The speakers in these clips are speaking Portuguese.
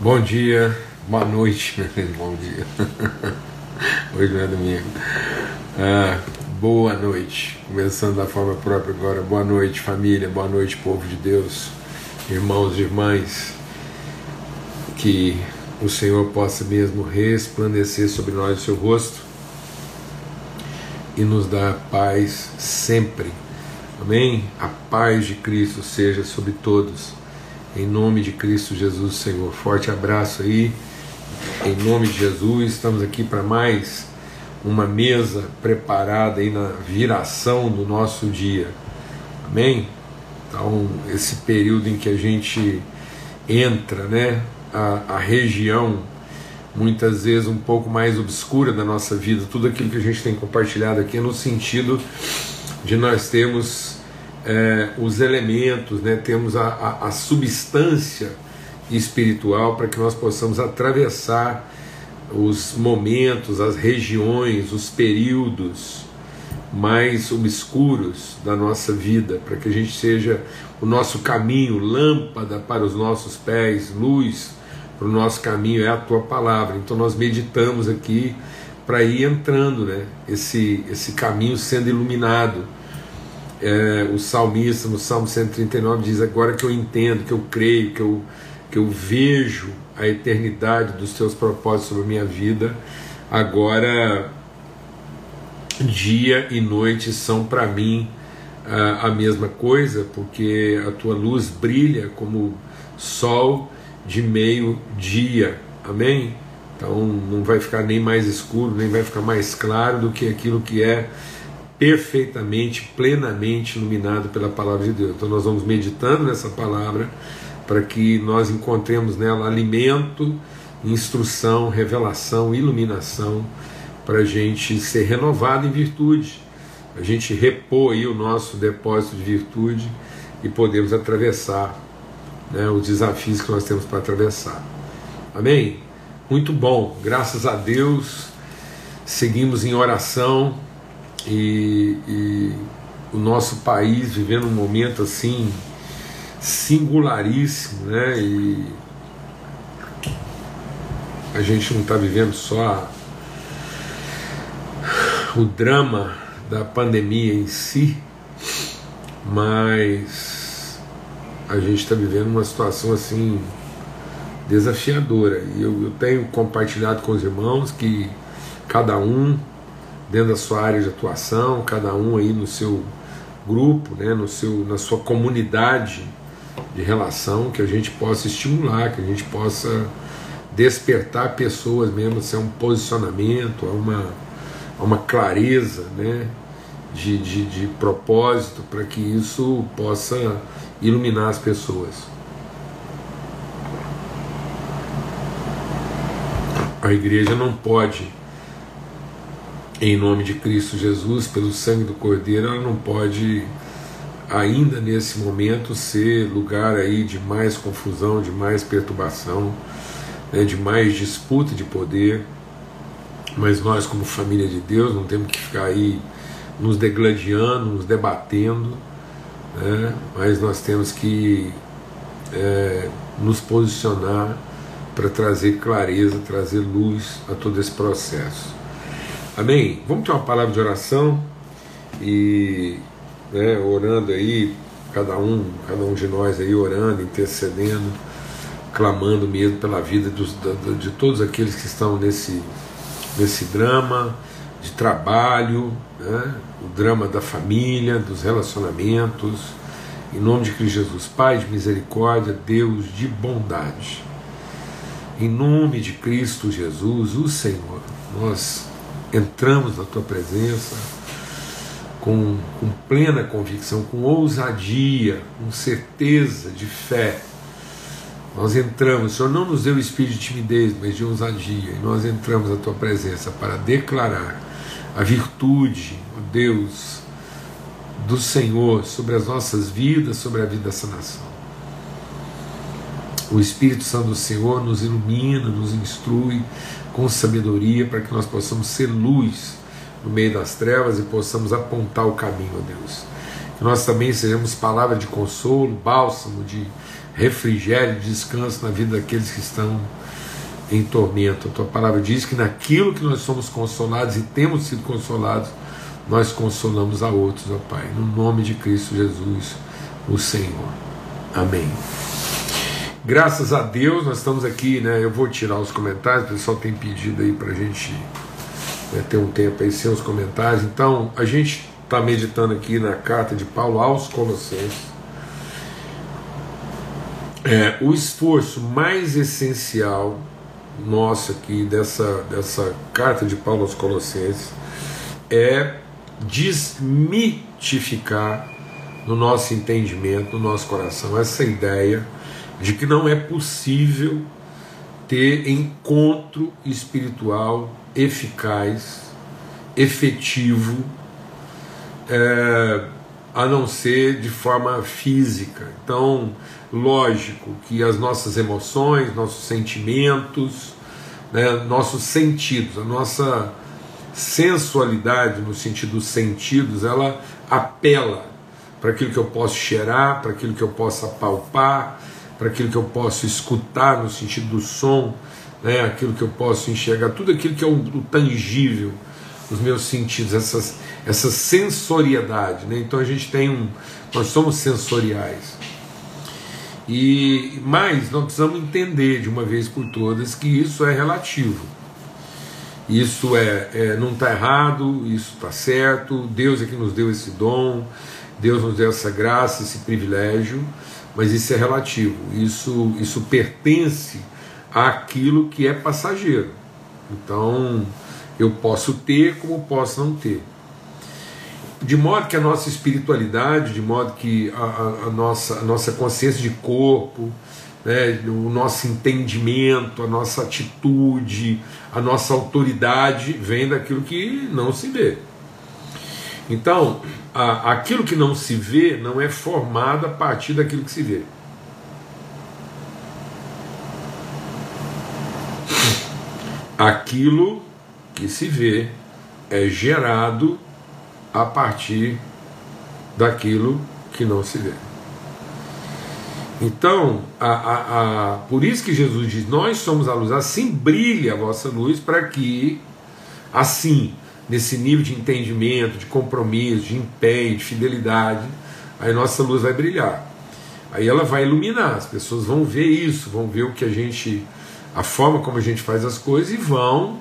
Bom dia, boa noite, bom dia. Hoje não é domingo. Boa noite. Começando da forma própria agora. Boa noite, família. Boa noite, povo de Deus, irmãos e irmãs. Que o Senhor possa mesmo resplandecer sobre nós o seu rosto e nos dar paz sempre. Amém? A paz de Cristo seja sobre todos. Em nome de Cristo Jesus, Senhor. Forte abraço aí. Em nome de Jesus, estamos aqui para mais uma mesa preparada aí na viração do nosso dia. Amém? Então, esse período em que a gente entra, né, a, a região muitas vezes um pouco mais obscura da nossa vida, tudo aquilo que a gente tem compartilhado aqui é no sentido de nós termos é, os elementos, né, temos a, a, a substância espiritual para que nós possamos atravessar os momentos, as regiões, os períodos mais obscuros da nossa vida, para que a gente seja o nosso caminho, lâmpada para os nossos pés, luz para o nosso caminho, é a tua palavra. Então nós meditamos aqui para ir entrando, né? Esse, esse caminho sendo iluminado. É, o salmista no Salmo 139 diz: Agora que eu entendo, que eu creio, que eu, que eu vejo a eternidade dos teus propósitos sobre a minha vida, agora dia e noite são para mim a, a mesma coisa, porque a tua luz brilha como sol de meio-dia. Amém? Então não vai ficar nem mais escuro, nem vai ficar mais claro do que aquilo que é perfeitamente, plenamente iluminado pela palavra de Deus. Então nós vamos meditando nessa palavra para que nós encontremos nela alimento, instrução, revelação, iluminação, para a gente ser renovado em virtude, a gente repor aí o nosso depósito de virtude e podemos atravessar né, os desafios que nós temos para atravessar. Amém? Muito bom, graças a Deus, seguimos em oração e, e o nosso país vivendo um momento assim singularíssimo, né? E a gente não está vivendo só o drama da pandemia em si, mas a gente está vivendo uma situação assim desafiadora. E eu, eu tenho compartilhado com os irmãos que cada um dentro da sua área de atuação, cada um aí no seu grupo, né, no seu, na sua comunidade de relação, que a gente possa estimular, que a gente possa despertar pessoas mesmo a um posicionamento, a uma, a uma clareza né, de, de, de propósito, para que isso possa iluminar as pessoas. A igreja não pode em nome de Cristo Jesus, pelo sangue do Cordeiro, ela não pode ainda nesse momento ser lugar aí de mais confusão, de mais perturbação, né, de mais disputa de poder. Mas nós, como família de Deus, não temos que ficar aí nos degladiando, nos debatendo, né, mas nós temos que é, nos posicionar para trazer clareza, trazer luz a todo esse processo. Amém? Vamos ter uma palavra de oração e né, orando aí, cada um, cada um de nós aí orando, intercedendo, clamando mesmo pela vida dos, de todos aqueles que estão nesse, nesse drama de trabalho, né, o drama da família, dos relacionamentos. Em nome de Cristo Jesus, Pai de misericórdia, Deus de bondade. Em nome de Cristo Jesus, o Senhor, nós entramos na tua presença com, com plena convicção, com ousadia, com certeza de fé. Nós entramos, o Senhor não nos deu espírito de timidez, mas de ousadia, e nós entramos na tua presença para declarar a virtude, o Deus do Senhor sobre as nossas vidas, sobre a vida dessa nação. O Espírito Santo do Senhor nos ilumina, nos instrui, com sabedoria para que nós possamos ser luz no meio das trevas e possamos apontar o caminho, a Deus. Que nós também sejamos palavra de consolo, bálsamo, de refrigério, descanso na vida daqueles que estão em tormento. A tua palavra diz que naquilo que nós somos consolados e temos sido consolados, nós consolamos a outros, ó Pai. No nome de Cristo Jesus, o Senhor. Amém. Graças a Deus, nós estamos aqui, né? Eu vou tirar os comentários, o pessoal tem pedido aí para a gente né, ter um tempo aí sem os comentários. Então, a gente está meditando aqui na carta de Paulo aos Colossenses. É, o esforço mais essencial nosso aqui dessa, dessa carta de Paulo aos Colossenses é desmitificar no nosso entendimento, no nosso coração, essa ideia de que não é possível ter encontro espiritual eficaz, efetivo, é, a não ser de forma física. Então, lógico que as nossas emoções, nossos sentimentos, né, nossos sentidos, a nossa sensualidade no sentido dos sentidos, ela apela para aquilo que eu posso cheirar, para aquilo que eu possa palpar, para aquilo que eu posso escutar no sentido do som, né, aquilo que eu posso enxergar, tudo aquilo que é o, o tangível, os meus sentidos, essas, essa sensoriedade. Né? Então a gente tem um. Nós somos sensoriais. E mais, nós precisamos entender de uma vez por todas que isso é relativo. Isso é, é não está errado, isso está certo. Deus é que nos deu esse dom, Deus nos deu essa graça, esse privilégio, mas isso é relativo. Isso, isso pertence àquilo que é passageiro. Então, eu posso ter como posso não ter de modo que a nossa espiritualidade, de modo que a, a, a nossa, a nossa consciência de corpo, né, o nosso entendimento, a nossa atitude, a nossa autoridade vem daquilo que não se vê. Então, a, aquilo que não se vê não é formado a partir daquilo que se vê. Aquilo que se vê é gerado a partir daquilo que não se vê. Então, a, a, a, por isso que Jesus diz: Nós somos a luz, assim brilha a vossa luz, para que, assim, nesse nível de entendimento, de compromisso, de empenho, de fidelidade, aí nossa luz vai brilhar. Aí ela vai iluminar, as pessoas vão ver isso, vão ver o que a gente, a forma como a gente faz as coisas e vão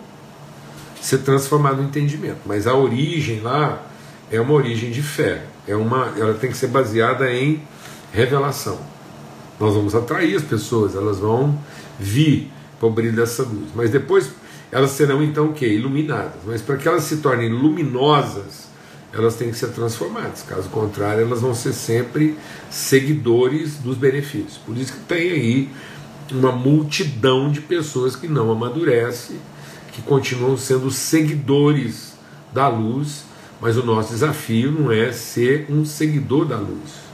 ser transformados no entendimento. Mas a origem lá é uma origem de fé, é uma, ela tem que ser baseada em revelação. Nós vamos atrair as pessoas, elas vão vir para o brilho dessa luz, mas depois elas serão então o que? Iluminadas. Mas para que elas se tornem luminosas, elas têm que ser transformadas. Caso contrário, elas vão ser sempre seguidores dos benefícios. Por isso que tem aí uma multidão de pessoas que não amadurecem, que continuam sendo seguidores da luz mas o nosso desafio não é ser um seguidor da luz.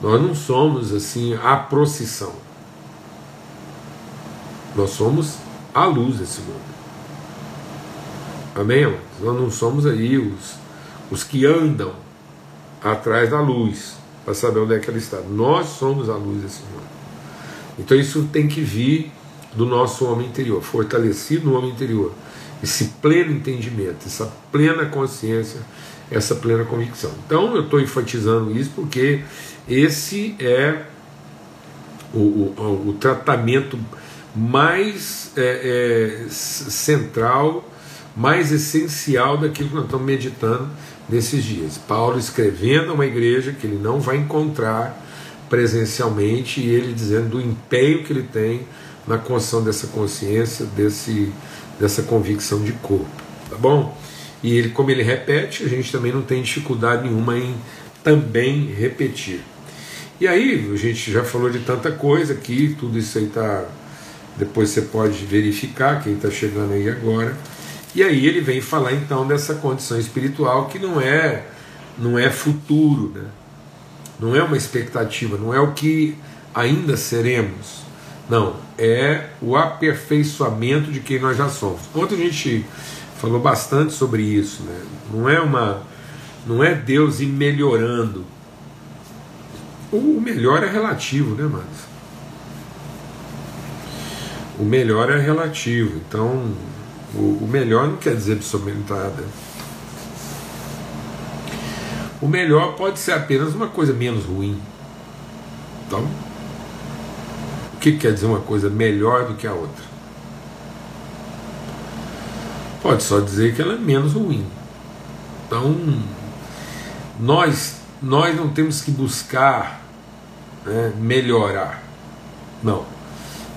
Nós não somos assim a procissão. Nós somos a luz desse mundo. Amém? Nós não somos aí os, os que andam atrás da luz para saber onde é que ela está. Nós somos a luz desse mundo. Então isso tem que vir do nosso homem interior, fortalecido no homem interior esse pleno entendimento, essa plena consciência, essa plena convicção. Então eu estou enfatizando isso porque esse é o, o, o tratamento mais é, é, central, mais essencial daquilo que nós estamos meditando nesses dias. Paulo escrevendo a uma igreja que ele não vai encontrar presencialmente e ele dizendo do empenho que ele tem na construção dessa consciência, desse dessa convicção de corpo, tá bom? E ele, como ele repete, a gente também não tem dificuldade nenhuma em também repetir. E aí, a gente já falou de tanta coisa aqui, tudo isso aí tá. Depois você pode verificar quem está chegando aí agora. E aí ele vem falar então dessa condição espiritual que não é não é futuro, né? Não é uma expectativa, não é o que ainda seremos, não, é o aperfeiçoamento de quem nós já somos. Ontem a gente falou bastante sobre isso, né? Não é uma não é Deus ir melhorando o melhor é relativo, né, mas o melhor é relativo. Então, o, melhor não quer dizer absolutamente nada. O melhor pode ser apenas uma coisa menos ruim. Então, o que quer dizer uma coisa melhor do que a outra? Pode só dizer que ela é menos ruim. Então, nós, nós não temos que buscar né, melhorar. Não.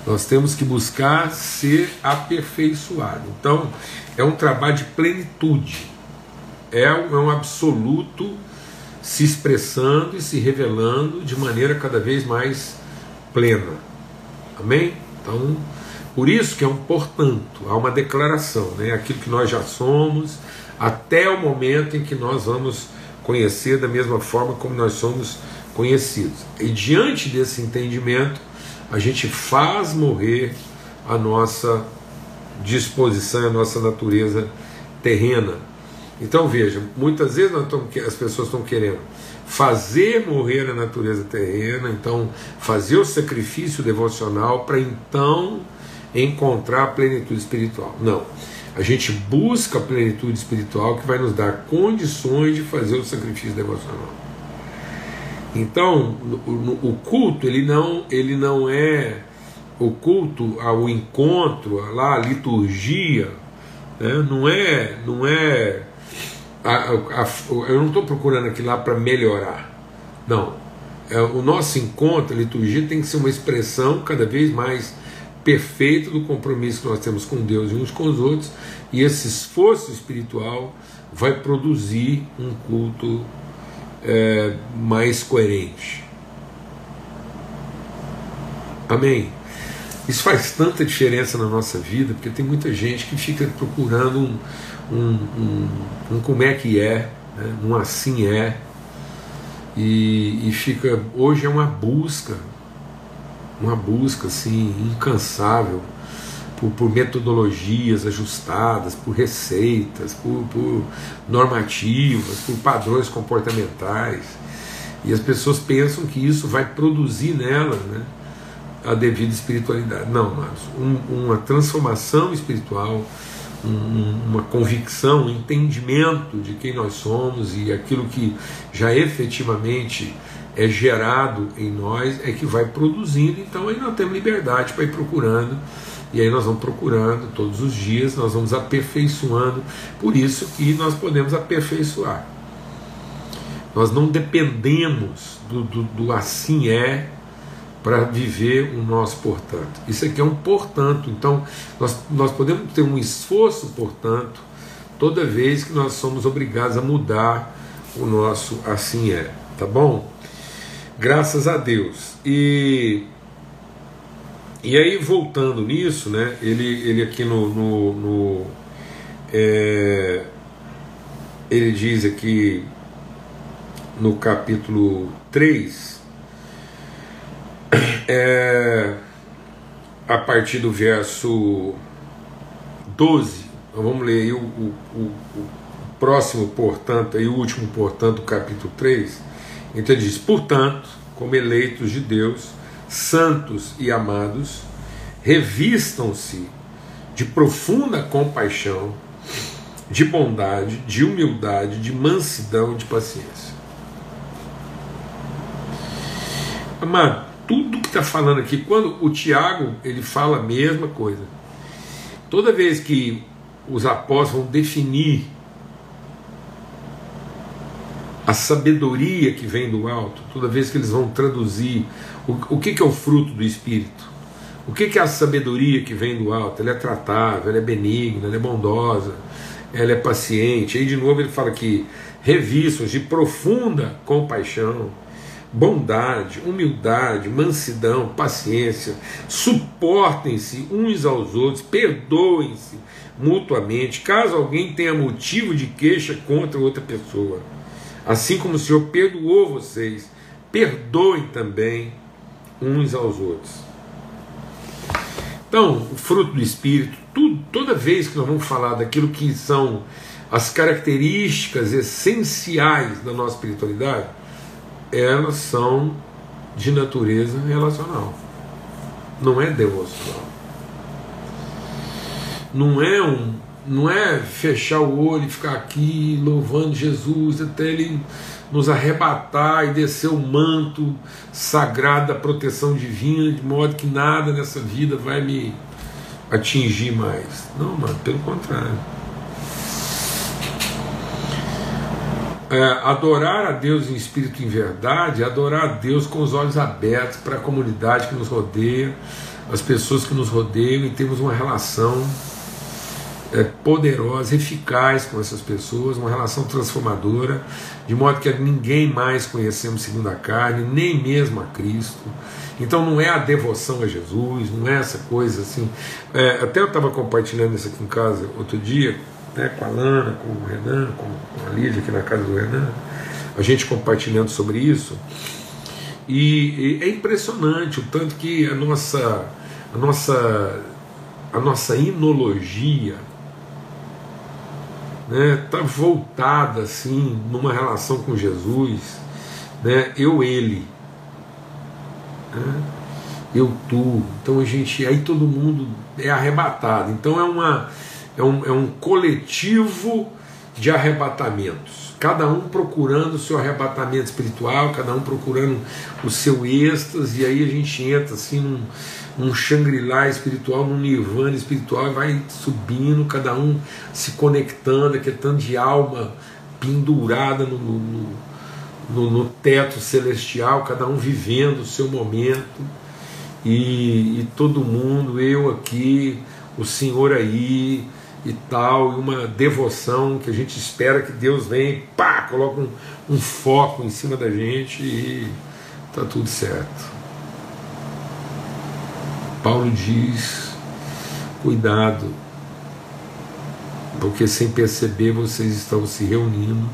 Nós temos que buscar ser aperfeiçoado. Então, é um trabalho de plenitude. É um, é um absoluto se expressando e se revelando de maneira cada vez mais plena. Amém? Então, por isso que é um portanto, há uma declaração, né? aquilo que nós já somos, até o momento em que nós vamos conhecer da mesma forma como nós somos conhecidos. E diante desse entendimento, a gente faz morrer a nossa disposição, a nossa natureza terrena. Então veja, muitas vezes as pessoas estão querendo fazer morrer a natureza terrena, então fazer o sacrifício devocional para então encontrar a plenitude espiritual. Não. A gente busca a plenitude espiritual que vai nos dar condições de fazer o sacrifício devocional. Então, o, culto ele não, ele não é o culto ao encontro, lá a liturgia, né? não é, não é a, a, eu não estou procurando aquilo lá para melhorar, não. É, o nosso encontro, a liturgia tem que ser uma expressão cada vez mais perfeita do compromisso que nós temos com Deus e uns com os outros, e esse esforço espiritual vai produzir um culto é, mais coerente. Amém? Isso faz tanta diferença na nossa vida, porque tem muita gente que fica procurando um, um, um, um como é que é, né? um assim é, e, e fica. Hoje é uma busca, uma busca assim, incansável por, por metodologias ajustadas, por receitas, por, por normativas, por padrões comportamentais. E as pessoas pensam que isso vai produzir nelas né, a devida espiritualidade. Não, mas um, uma transformação espiritual, um, uma convicção, um entendimento de quem nós somos e aquilo que já efetivamente é gerado em nós é que vai produzindo. Então aí nós temos liberdade para ir procurando e aí nós vamos procurando todos os dias, nós vamos aperfeiçoando. Por isso que nós podemos aperfeiçoar. Nós não dependemos do, do, do assim é para viver o nosso portanto. Isso aqui é um portanto. Então, nós, nós podemos ter um esforço, portanto, toda vez que nós somos obrigados a mudar o nosso assim é. Tá bom? Graças a Deus. E e aí, voltando nisso, né, ele, ele aqui no. no, no é, ele diz aqui no capítulo 3, é, a partir do verso 12, então vamos ler aí o, o, o, próximo, portanto, e o último, portanto, capítulo 3. Então ele diz: Portanto, como eleitos de Deus, santos e amados, revistam-se de profunda compaixão, de bondade, de humildade, de mansidão e de paciência. Amado, tudo que está falando aqui, quando o Tiago ele fala a mesma coisa. Toda vez que os apóstolos vão definir a sabedoria que vem do alto, toda vez que eles vão traduzir o, o que, que é o fruto do Espírito, o que, que é a sabedoria que vem do alto, ela é tratável, ela é benigna, ela é bondosa, ela é paciente. Aí de novo ele fala que revistos de profunda compaixão, bondade, humildade, mansidão, paciência, suportem-se uns aos outros, perdoem-se mutuamente, caso alguém tenha motivo de queixa contra outra pessoa. Assim como o Senhor perdoou vocês, perdoem também uns aos outros. Então, o fruto do Espírito, tudo, toda vez que nós vamos falar daquilo que são as características essenciais da nossa espiritualidade, elas são de natureza relacional. Não é devocional. Não é um, não é fechar o olho e ficar aqui louvando Jesus até ele nos arrebatar e descer o manto sagrado da proteção divina, de modo que nada nessa vida vai me atingir mais. Não, mano, pelo contrário. É, adorar a Deus em espírito e em verdade, adorar a Deus com os olhos abertos para a comunidade que nos rodeia, as pessoas que nos rodeiam e temos uma relação é, poderosa, eficaz com essas pessoas, uma relação transformadora, de modo que ninguém mais conhecemos segundo a carne, nem mesmo a Cristo. Então não é a devoção a Jesus, não é essa coisa assim. É, até eu estava compartilhando isso aqui em casa outro dia, né, com a Lana, com o Renan, com a Lídia aqui na casa do Renan, a gente compartilhando sobre isso. E, e é impressionante o tanto que a nossa, a nossa, a nossa inologia né, tá voltada assim numa relação com Jesus, né, eu ele, né, eu tu. Então a gente, aí todo mundo é arrebatado. Então é uma é um, é um coletivo de arrebatamentos, cada um procurando o seu arrebatamento espiritual, cada um procurando o seu êxtase, e aí a gente entra assim num, num Shangri-La espiritual, num Nirvana espiritual, vai subindo, cada um se conectando, aquele tanto de alma pendurada no, no, no, no teto celestial, cada um vivendo o seu momento, e, e todo mundo, eu aqui, o Senhor aí, e tal, e uma devoção que a gente espera que Deus venha e pá, coloca um, um foco em cima da gente e tá tudo certo. Paulo diz: cuidado, porque sem perceber vocês estão se reunindo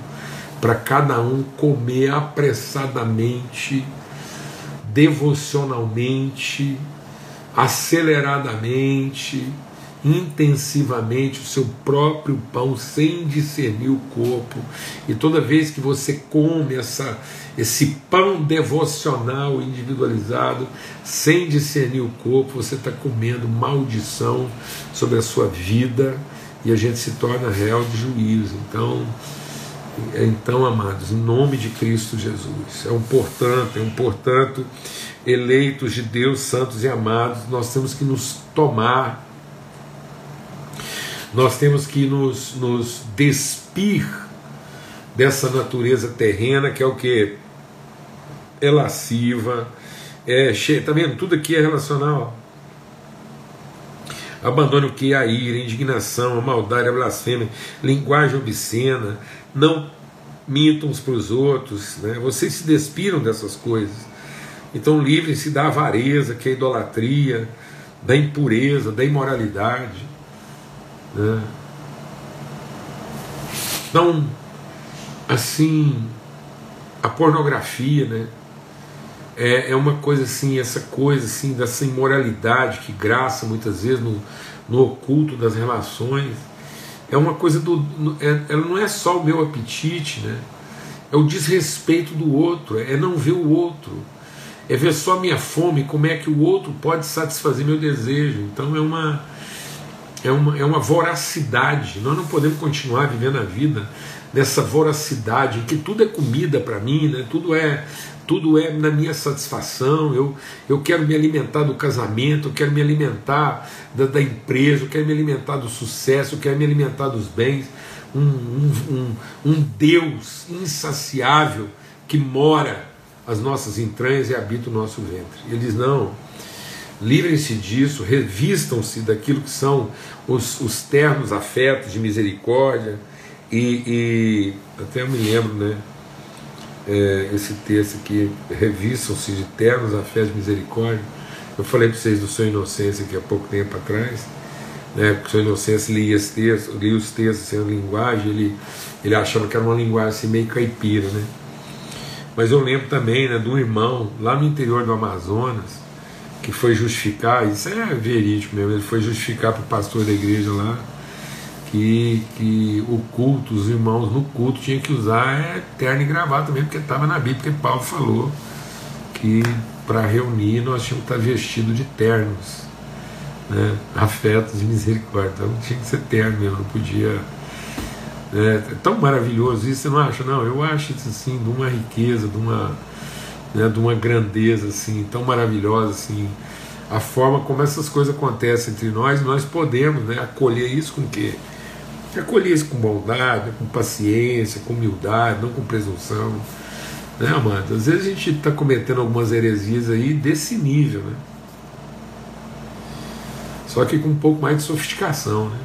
para cada um comer apressadamente, devocionalmente, aceleradamente, intensivamente o seu próprio pão sem discernir o corpo. E toda vez que você come essa, esse pão devocional individualizado, sem discernir o corpo, você está comendo maldição sobre a sua vida e a gente se torna réu de juízo. Então, então, amados, em nome de Cristo Jesus, é um portanto, é um portanto, eleitos de Deus, santos e amados, nós temos que nos tomar nós temos que nos, nos despir dessa natureza terrena que é o que? É lasciva, é cheia, tá vendo? Tudo aqui é relacional. Abandone o que é a ira, a indignação, a maldade, a blasfêmia, linguagem obscena, não mintam uns para os outros, né? vocês se despiram dessas coisas. Então livrem-se da avareza, que é a idolatria, da impureza, da imoralidade. Né? Então, assim, a pornografia, né? É, é uma coisa assim, essa coisa assim, dessa imoralidade que graça muitas vezes no, no oculto das relações. É uma coisa do. É, ela não é só o meu apetite, né? É o desrespeito do outro, é não ver o outro, é ver só a minha fome, como é que o outro pode satisfazer meu desejo. Então é uma é uma, é uma voracidade. Nós não podemos continuar vivendo a vida nessa voracidade em que tudo é comida para mim, né? tudo é tudo é na minha satisfação. Eu, eu quero me alimentar do casamento, eu quero me alimentar da, da empresa, eu quero me alimentar do sucesso, eu quero me alimentar dos bens. Um, um, um, um Deus insaciável que mora as nossas entranhas e habita o nosso ventre. Ele diz: não livrem-se disso, revistam-se daquilo que são os, os ternos afetos de misericórdia. E, e até eu me lembro, né? É, esse texto aqui, revistam-se de ternos afetos de misericórdia. Eu falei para vocês do Senhor Inocência aqui há pouco tempo atrás, né? O Senhor Inocência lia, esse texto, lia os textos sem linguagem, ele, ele achava que era uma linguagem assim, meio caipira, né? Mas eu lembro também né, de um irmão lá no interior do Amazonas, que foi justificar, isso é verídico mesmo, ele foi justificar para o pastor da igreja lá que, que o culto, os irmãos no culto tinham que usar é, terno e gravata também, porque estava na Bíblia, porque Paulo falou que para reunir, nós tínhamos que estar vestidos de ternos, né? afetos e misericórdia. Então tinha que ser terno mesmo, não podia. É, é tão maravilhoso isso, você não acha? Não, eu acho isso assim, de uma riqueza, de uma, né, de uma grandeza assim, tão maravilhosa assim. A forma como essas coisas acontecem entre nós, nós podemos né, acolher isso com o quê? Acolher isso com bondade, com paciência, com humildade, não com presunção. Né, amado? Às vezes a gente está cometendo algumas heresias aí desse nível, né? Só que com um pouco mais de sofisticação, né?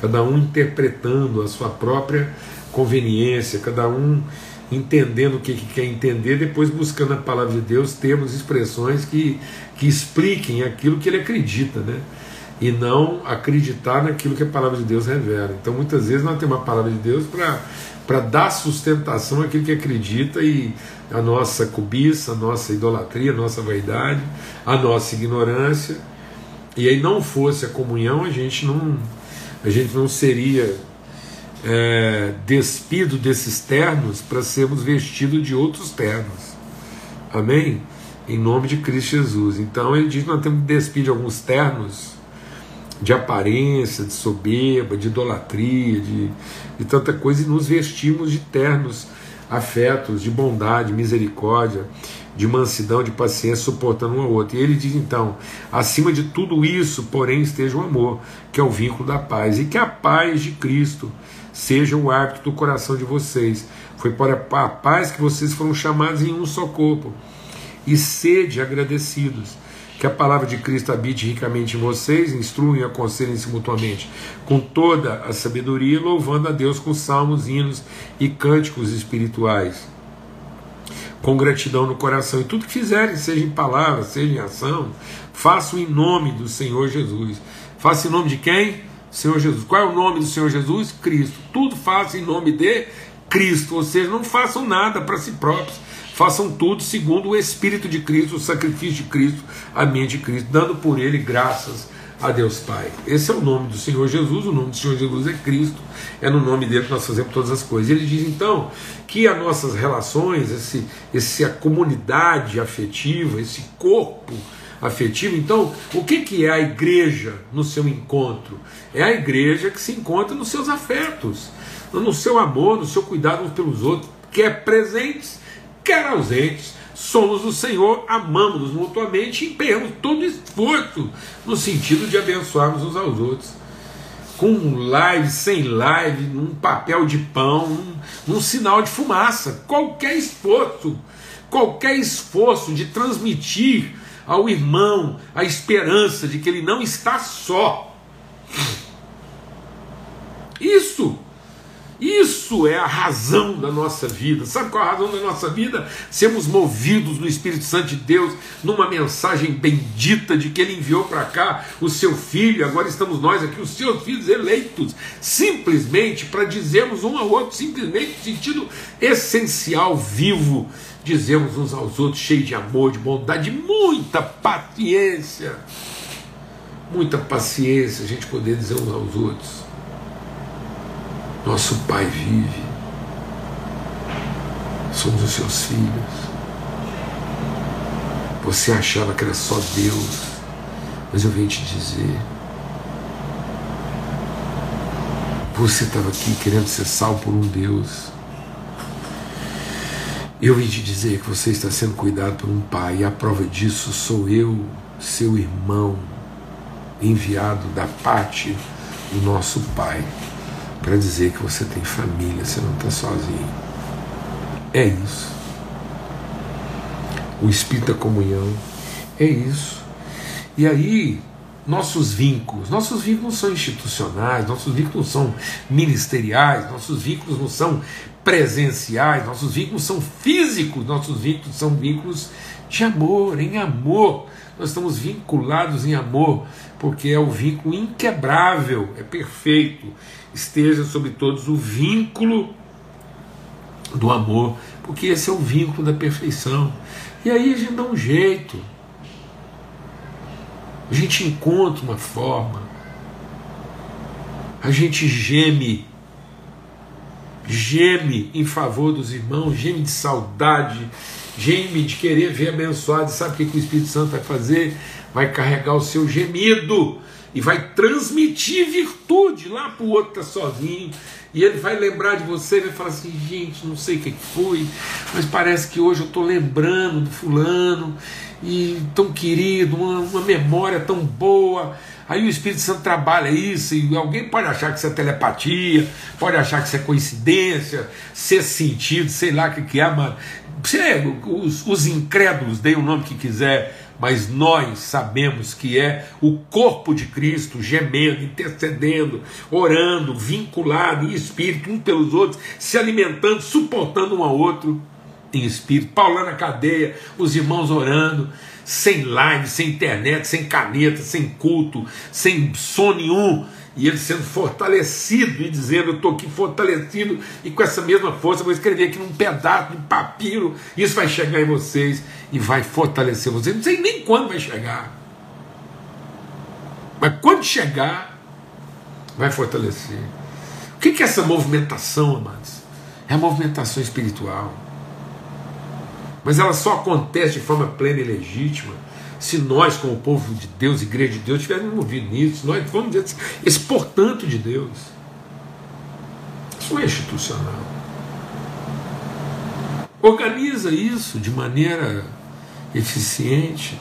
Cada um interpretando a sua própria conveniência, cada um entendendo o que, que quer entender, depois buscando a palavra de Deus termos, expressões que, que expliquem aquilo que ele acredita, né? E não acreditar naquilo que a palavra de Deus revela. Então, muitas vezes, nós temos a palavra de Deus para dar sustentação àquilo que acredita e a nossa cobiça, a nossa idolatria, a nossa vaidade, a nossa ignorância. E aí não fosse a comunhão, a gente não, a gente não seria é, despido desses ternos para sermos vestidos de outros ternos. Amém? Em nome de Cristo Jesus. Então ele diz que nós temos que despir de alguns ternos de aparência, de soberba, de idolatria, de, de tanta coisa, e nos vestimos de ternos afetos, de bondade, misericórdia, de mansidão, de paciência, suportando um ao outro. E ele diz então: acima de tudo isso, porém, esteja o amor, que é o vínculo da paz, e que a paz de Cristo seja o árbitro do coração de vocês. Foi para a paz que vocês foram chamados em um só corpo. E sede agradecidos. Que a palavra de Cristo habite ricamente em vocês, instruam e aconselhem-se mutuamente com toda a sabedoria, louvando a Deus com salmos, hinos e cânticos espirituais. Com gratidão no coração. E tudo que fizerem, seja em palavra, seja em ação, façam em nome do Senhor Jesus. Faça em nome de quem? Senhor Jesus. Qual é o nome do Senhor Jesus? Cristo. Tudo faça em nome de Cristo, ou seja, não façam nada para si próprios. Façam tudo segundo o Espírito de Cristo, o sacrifício de Cristo, a mente de Cristo, dando por ele graças a Deus Pai. Esse é o nome do Senhor Jesus, o nome do Senhor Jesus é Cristo, é no nome dele que nós fazemos todas as coisas. Ele diz então que as nossas relações, esse, essa comunidade afetiva, esse corpo afetivo. Então, o que, que é a igreja no seu encontro? É a igreja que se encontra nos seus afetos, no seu amor, no seu cuidado uns pelos outros, quer presentes, quer ausentes. Somos do Senhor, amamos-nos mutuamente e empenhamos todo esforço no sentido de abençoarmos uns aos outros. Com live, sem live, num papel de pão, num, num sinal de fumaça. Qualquer esforço, qualquer esforço de transmitir ao irmão a esperança de que ele não está só. Isso, isso é a razão da nossa vida. Sabe qual é a razão da nossa vida? Sermos movidos no Espírito Santo de Deus numa mensagem bendita de que Ele enviou para cá o seu filho. Agora estamos nós aqui, os seus filhos eleitos, simplesmente para dizermos um ao outro, simplesmente no sentido essencial, vivo dizemos uns aos outros, cheios de amor, de bondade, de muita paciência. Muita paciência a gente poder dizer uns aos outros. Nosso Pai vive. Somos os seus filhos. Você achava que era só Deus, mas eu venho te dizer. Você estava aqui querendo ser salvo por um Deus eu vim te dizer que você está sendo cuidado por um pai, e a prova disso sou eu, seu irmão, enviado da parte do nosso pai, para dizer que você tem família, você não está sozinho. É isso. O Espírito da comunhão é isso. E aí, nossos vínculos. Nossos vínculos não são institucionais, nossos vínculos não são ministeriais, nossos vínculos não são presenciais, nossos vínculos são físicos, nossos vínculos são vínculos de amor, em amor. Nós estamos vinculados em amor, porque é o vínculo inquebrável, é perfeito. Esteja sobre todos o vínculo do amor, porque esse é o vínculo da perfeição. E aí a gente dá um jeito, a gente encontra uma forma, a gente geme geme em favor dos irmãos, geme de saudade, geme de querer ver abençoado. Sabe o que, que o Espírito Santo vai fazer? Vai carregar o seu gemido e vai transmitir virtude lá para o outro que está sozinho. E ele vai lembrar de você e vai falar assim: gente, não sei o que foi, mas parece que hoje eu estou lembrando do fulano, e tão querido, uma, uma memória tão boa. Aí o Espírito Santo trabalha isso, e alguém pode achar que isso é telepatia, pode achar que isso é coincidência, ser sentido, sei lá o que, que é, mas os, os incrédulos, deem o nome que quiser, mas nós sabemos que é o corpo de Cristo gemendo, intercedendo, orando, vinculado em espírito, um pelos outros, se alimentando, suportando um ao outro em espírito. Paulo lá na cadeia, os irmãos orando, sem live, sem internet, sem caneta, sem culto, sem som nenhum e ele sendo fortalecido e dizendo: Eu estou aqui fortalecido, e com essa mesma força vou escrever aqui num pedaço de papiro. Isso vai chegar em vocês e vai fortalecer vocês. Não sei nem quando vai chegar, mas quando chegar, vai fortalecer. O que é essa movimentação, amados? É a movimentação espiritual. Mas ela só acontece de forma plena e legítima se nós, como povo de Deus, igreja de Deus, estivermos envolvidos nisso, nós vamos dizer esse portanto de Deus. Isso é institucional. Organiza isso de maneira eficiente.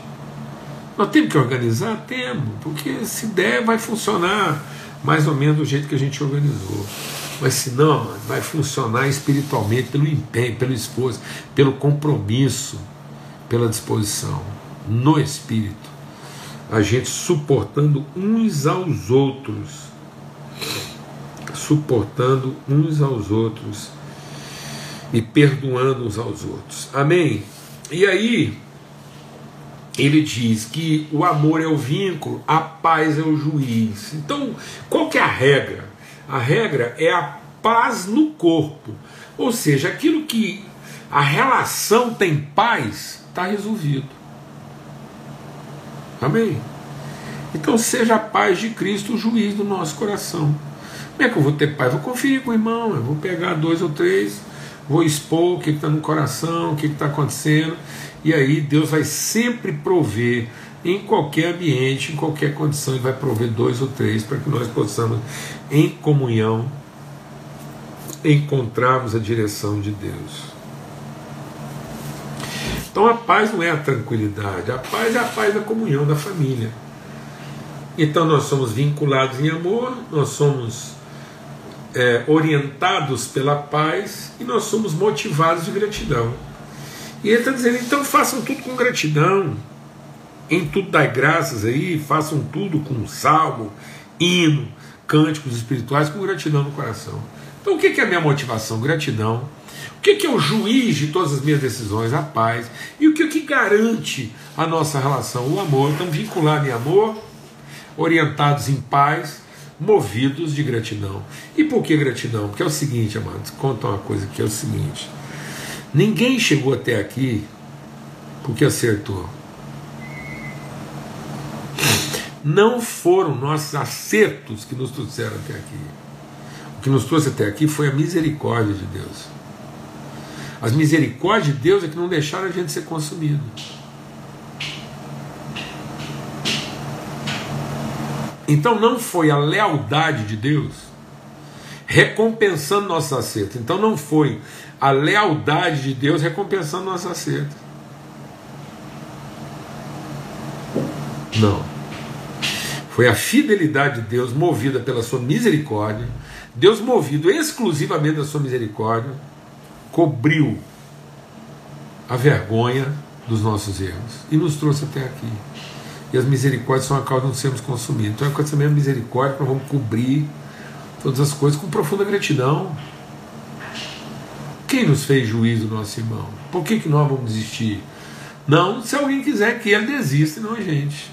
Nós temos que organizar? Temos, porque se der, vai funcionar mais ou menos do jeito que a gente organizou. Mas se não, vai funcionar espiritualmente pelo empenho, pelo esforço, pelo compromisso, pela disposição no espírito, a gente suportando uns aos outros, suportando uns aos outros e perdoando uns aos outros. Amém? E aí, ele diz que o amor é o vínculo, a paz é o juiz. Então, qual que é a regra? A regra é a paz no corpo. Ou seja, aquilo que a relação tem paz, está resolvido. Amém? Então seja a paz de Cristo o juiz do nosso coração. Como é que eu vou ter paz? Vou conferir com o irmão, eu vou pegar dois ou três, vou expor o que está no coração, o que está acontecendo, e aí Deus vai sempre prover em qualquer ambiente, em qualquer condição, Ele vai prover dois ou três para que nós possamos, em comunhão, encontrarmos a direção de Deus. Então a paz não é a tranquilidade, a paz é a paz da comunhão da família. Então nós somos vinculados em amor, nós somos é, orientados pela paz e nós somos motivados de gratidão. E ele está dizendo, então façam tudo com gratidão, em tudo dai graças aí, façam tudo com salmo, hino, cânticos espirituais, com gratidão no coração. Então o que é a minha motivação? Gratidão que, que é o juiz de todas as minhas decisões? A paz. E o que, que garante a nossa relação? O amor. Então, vinculado em amor, orientados em paz, movidos de gratidão. E por que gratidão? Porque é o seguinte, amados, conta uma coisa que é o seguinte: ninguém chegou até aqui porque acertou. Não foram nossos acertos que nos trouxeram até aqui. O que nos trouxe até aqui foi a misericórdia de Deus. As misericórdias de Deus é que não deixaram a gente ser consumido. Então não foi a lealdade de Deus recompensando nosso acerto. Então não foi a lealdade de Deus recompensando nosso acerto. Não. Foi a fidelidade de Deus movida pela sua misericórdia, Deus movido exclusivamente da sua misericórdia, cobriu a vergonha dos nossos erros e nos trouxe até aqui. E as misericórdias são a causa de não sermos consumidos. Então é com essa mesma misericórdia que nós vamos cobrir todas as coisas com profunda gratidão. Quem nos fez juízo, nosso irmão? Por que, que nós vamos desistir? Não, se alguém quiser que ele desista, não a gente.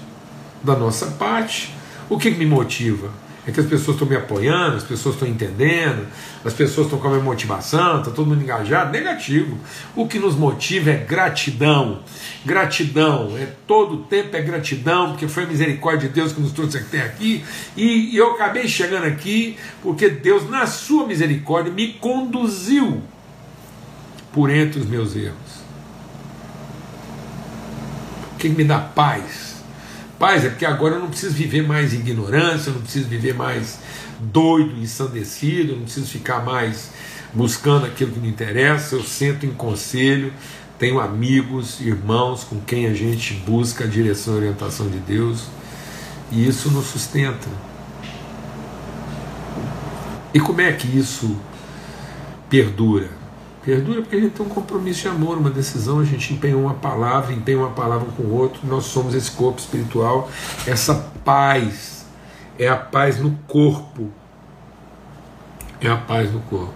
Da nossa parte. O que, que me motiva? É que as pessoas estão me apoiando, as pessoas estão entendendo, as pessoas estão com a minha motivação, está todo mundo engajado. Negativo. O que nos motiva é gratidão. Gratidão. É todo o tempo é gratidão, porque foi a misericórdia de Deus que nos trouxe até aqui. E, e eu acabei chegando aqui porque Deus, na sua misericórdia, me conduziu por entre os meus erros. que me dá paz? Paz é porque agora eu não preciso viver mais ignorância, eu não preciso viver mais doido, ensandecido, eu não preciso ficar mais buscando aquilo que me interessa, eu sento em conselho, tenho amigos, irmãos com quem a gente busca a direção e orientação de Deus, e isso nos sustenta. E como é que isso perdura? Perdura porque a gente tem um compromisso de amor, uma decisão, a gente empenha uma palavra, empenha uma palavra com o outro, nós somos esse corpo espiritual, essa paz, é a paz no corpo. É a paz no corpo.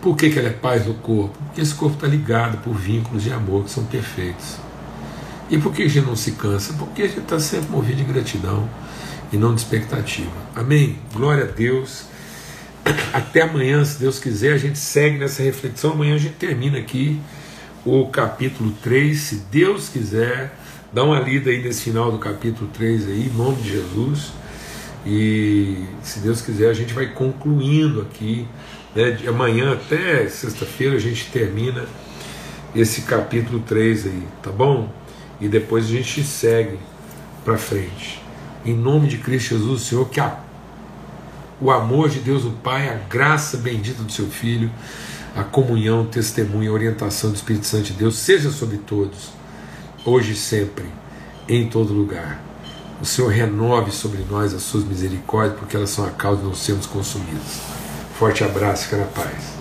Por que, que ela é paz no corpo? Porque esse corpo está ligado por vínculos de amor que são perfeitos. E por que a gente não se cansa? Porque a gente está sempre movido de gratidão e não de expectativa. Amém? Glória a Deus. Até amanhã, se Deus quiser, a gente segue nessa reflexão. Amanhã a gente termina aqui o capítulo 3, se Deus quiser. Dá uma lida aí nesse final do capítulo 3 aí, em nome de Jesus. E se Deus quiser, a gente vai concluindo aqui. Né, de amanhã até sexta-feira a gente termina esse capítulo 3 aí, tá bom? E depois a gente segue para frente. Em nome de Cristo Jesus, Senhor, que a, o amor de Deus o Pai, a graça bendita do seu Filho, a comunhão, o testemunho, a orientação do Espírito Santo de Deus seja sobre todos, hoje e sempre, em todo lugar. O Senhor renove sobre nós as suas misericórdias, porque elas são a causa de não sermos consumidos. Forte abraço, fica paz.